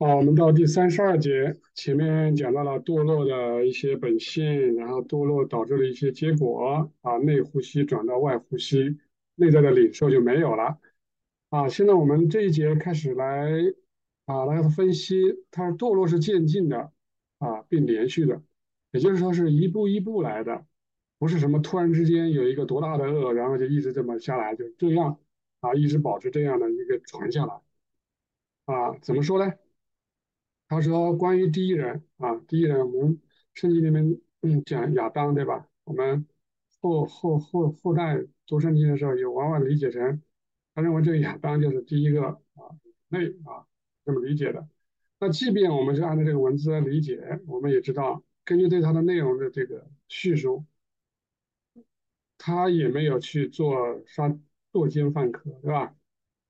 好，我们到第三十二节，前面讲到了堕落的一些本性，然后堕落导致的一些结果啊，内呼吸转到外呼吸，内在的领受就没有了啊。现在我们这一节开始来啊来分析，它堕落是渐进的啊，并连续的，也就是说是一步一步来的，不是什么突然之间有一个多大的恶，然后就一直这么下来，就这样啊，一直保持这样的一个传下来啊，怎么说呢？他说：“关于第一人啊，第一人，我们圣经里面嗯讲亚当，对吧？我们后后后后代读圣经的时候，也往往理解成他认为这个亚当就是第一个啊类啊这么理解的。那即便我们是按照这个文字来理解，我们也知道，根据对它的内容的这个叙述，他也没有去做杀作奸犯科，对吧？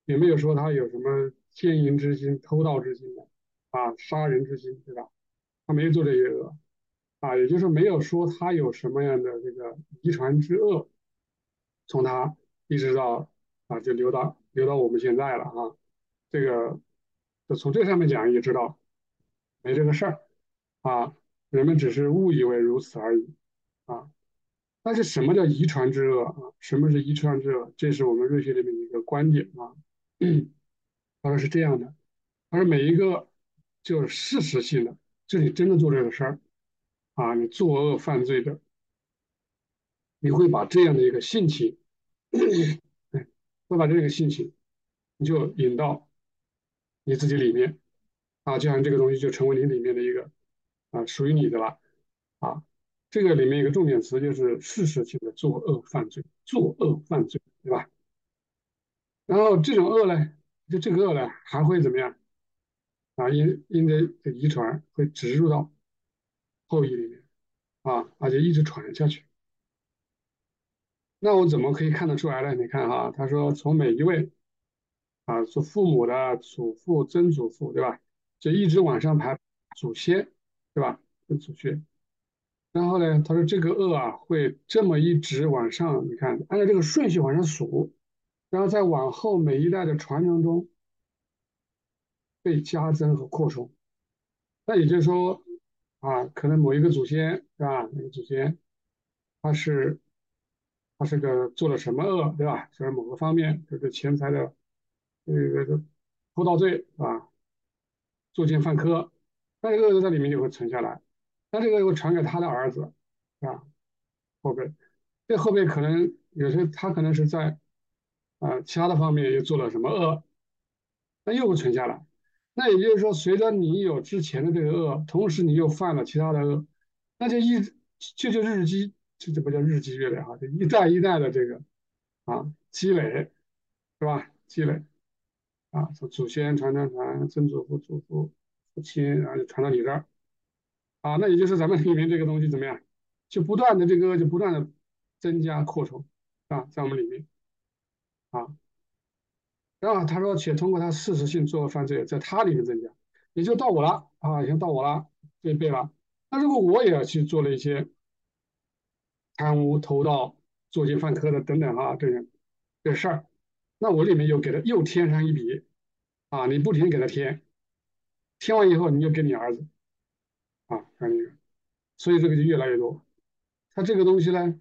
也没有说他有什么奸淫之心、偷盗之心的。”啊，杀人之心，对吧？他没有做这些恶，啊，也就是没有说他有什么样的这个遗传之恶，从他一直到啊，就留到留到我们现在了啊。这个就从这上面讲也知道没这个事儿啊，人们只是误以为如此而已啊。但是什么叫遗传之恶啊？什么是遗传之恶？这是我们瑞学里面一个观点啊。他说是这样的，他说每一个。就是事实性的，就你真的做这个事儿啊，你作恶犯罪的，你会把这样的一个性情，会把这个性情，你就引到你自己里面啊，就像这个东西就成为你里面的一个啊，属于你的了啊。这个里面一个重点词就是事实性的作恶犯罪，作恶犯罪，对吧？然后这种恶呢，就这个恶呢，还会怎么样？啊，因因着这遗传会植入到后裔里面啊，而且一直传下去。那我怎么可以看得出来呢？你看哈，他说从每一位啊，做父母的祖父、曾祖父，对吧？就一直往上排祖先，对吧？跟祖先。然后呢，他说这个恶啊，会这么一直往上，你看，按照这个顺序往上数，然后再往后每一代的传承中。被加增和扩充，那也就是说，啊，可能某一个祖先是吧？那个祖先，他是，他是个做了什么恶，对吧？就是某个方面，就是钱财的这个这个偷盗罪啊，作奸犯科，那这个恶在里面就会存下来，那这个会传给他的儿子，啊，后辈，这后辈可能有些他可能是在啊其他的方面又做了什么恶，那又会存下来。那也就是说，随着你有之前的这个恶，同时你又犯了其他的恶，那就一就就日积，这这不叫日积月累哈，就一代一代的这个啊积累，是吧？积累啊，从祖先传传传，曾祖父、祖父、父亲，然后就传到你这儿啊，那也就是咱们里面这个东西怎么样，就不断的这个就不断的增加扩充啊，在我们里面啊。然后他说，且通过他事实性作恶犯罪，在他里面增加，也就到我了啊，已经到我了这一辈了。那如果我也要去做了一些贪污、偷盗、作奸犯科的等等啊，这些这事儿，那我里面又给他又添上一笔啊，你不停给他添，添完以后你就给你儿子啊，看这个，所以这个就越来越多。他这个东西呢，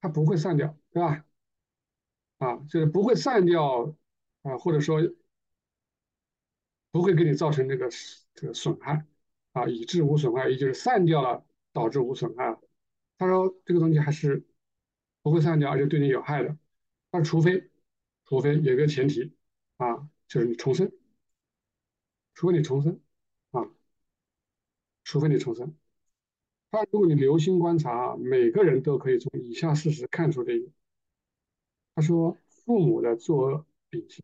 他不会散掉，对吧？啊，就是不会散掉啊，或者说不会给你造成这个这个损害啊，以致无损害，也就是散掉了导致无损害。他说这个东西还是不会散掉，而且对你有害的。那除非除非有个前提啊，就是你重生，除非你重生啊，除非你重生。他如果你留心观察，每个人都可以从以下事实看出这一点。他说：“父母的作恶秉性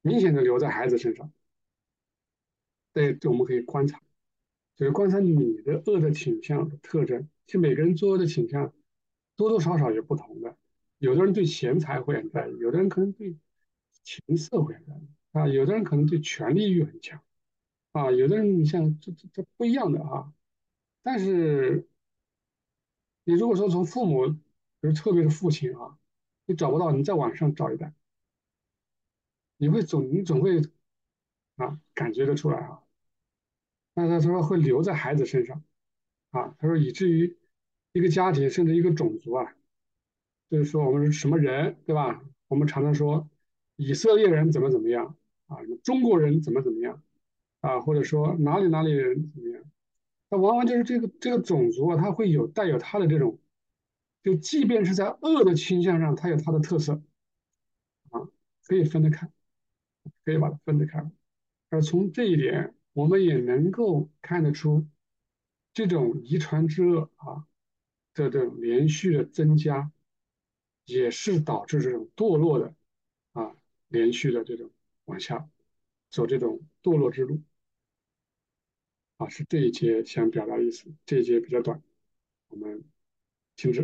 明显的留在孩子身上。对，对我们可以观察，就是观察你的恶的倾向的特征。其实每个人作恶的倾向多多少少有不同的。有的人对钱财会很在意，有的人可能对情色会很在意啊，有的人可能对权力欲很强啊，有的人你像这这这不一样的啊。但是你如果说从父母，比如特别是父亲啊。”你找不到，你在网上找一代，你会总你总会啊，感觉得出来啊。那他说会留在孩子身上啊，他说以至于一个家庭甚至一个种族啊，就是说我们是什么人对吧？我们常常说以色列人怎么怎么样啊，中国人怎么怎么样啊，或者说哪里哪里人怎么样，那往往就是这个这个种族啊，它会有带有它的这种，就即便是在恶的倾向上，它有它的特色啊，可以分得开，可以把它分得开。而从这一点，我们也能够看得出，这种遗传之恶啊的这种连续的增加，也是导致这种堕落的啊连续的这种往下走这种堕落之路啊，是这一节想表达的意思。这一节比较短，我们停止。